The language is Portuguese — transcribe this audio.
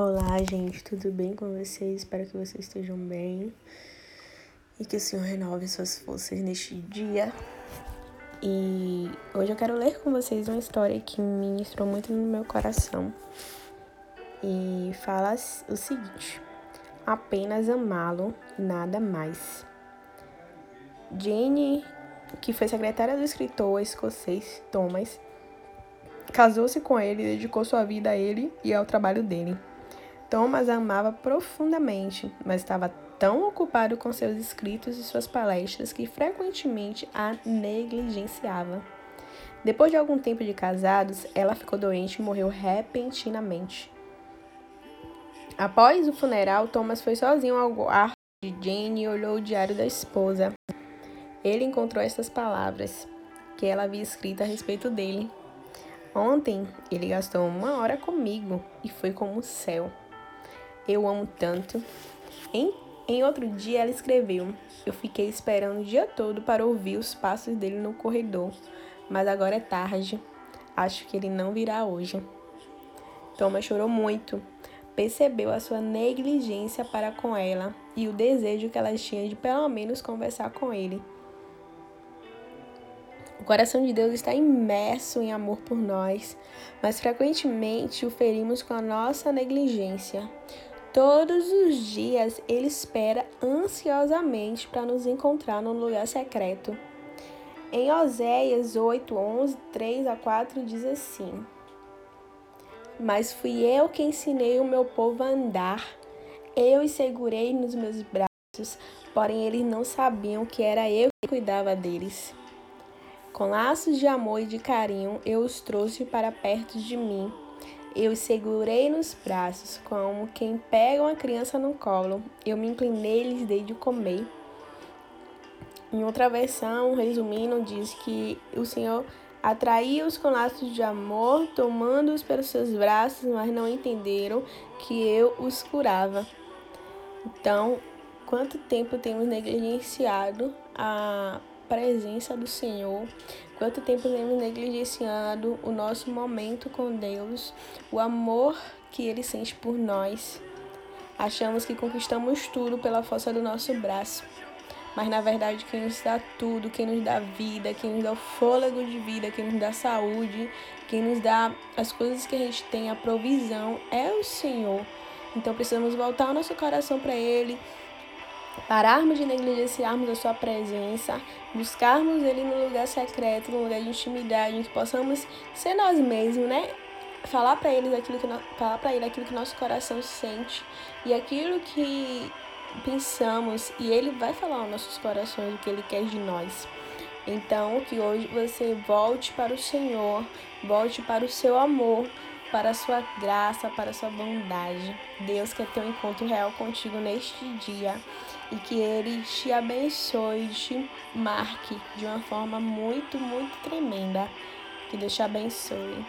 Olá, gente, tudo bem com vocês? Espero que vocês estejam bem e que o Senhor renove suas forças neste dia. E hoje eu quero ler com vocês uma história que ministrou muito no meu coração. E fala o seguinte: apenas amá-lo e nada mais. Jane, que foi secretária do escritor escocês Thomas, casou-se com ele e dedicou sua vida a ele e ao trabalho dele. Thomas amava profundamente, mas estava tão ocupado com seus escritos e suas palestras que frequentemente a negligenciava. Depois de algum tempo de casados, ela ficou doente e morreu repentinamente. Após o funeral, Thomas foi sozinho ao quarto de Jane e olhou o diário da esposa. Ele encontrou estas palavras que ela havia escrito a respeito dele. Ontem ele gastou uma hora comigo e foi como o céu eu amo tanto. Em, em outro dia, ela escreveu: Eu fiquei esperando o dia todo para ouvir os passos dele no corredor, mas agora é tarde. Acho que ele não virá hoje. Thomas chorou muito. Percebeu a sua negligência para com ela e o desejo que ela tinha de pelo menos conversar com ele. O coração de Deus está imerso em amor por nós, mas frequentemente o ferimos com a nossa negligência. Todos os dias ele espera ansiosamente para nos encontrar no lugar secreto. Em Oséias 8, 11, 3 a 4 diz assim: Mas fui eu que ensinei o meu povo a andar, eu os segurei nos meus braços, porém eles não sabiam que era eu que cuidava deles. Com laços de amor e de carinho eu os trouxe para perto de mim eu segurei nos braços, como quem pega uma criança no colo. Eu me inclinei e lhes dei de comer. Em outra versão, resumindo, diz que o Senhor atraiu-os com laços de amor, tomando-os pelos seus braços, mas não entenderam que eu os curava. Então, quanto tempo temos negligenciado a presença do Senhor, quanto tempo temos negligenciado o nosso momento com Deus, o amor que Ele sente por nós. Achamos que conquistamos tudo pela força do nosso braço, mas na verdade quem nos dá tudo, quem nos dá vida, quem nos dá o fôlego de vida, quem nos dá saúde, quem nos dá as coisas que a gente tem, a provisão, é o Senhor. Então precisamos voltar o nosso coração para Ele, pararmos de negligenciarmos a sua presença, buscarmos ele no lugar secreto, no lugar de intimidade, em que possamos ser nós mesmos, né? Falar para ele aquilo que falar para ele aquilo que nosso coração sente e aquilo que pensamos e ele vai falar aos nossos corações o que ele quer de nós. Então, que hoje você volte para o Senhor, volte para o seu amor, para a sua graça, para a sua bondade. Deus quer ter um encontro real contigo neste dia e que Ele te abençoe, te marque de uma forma muito, muito tremenda. Que Deus te abençoe.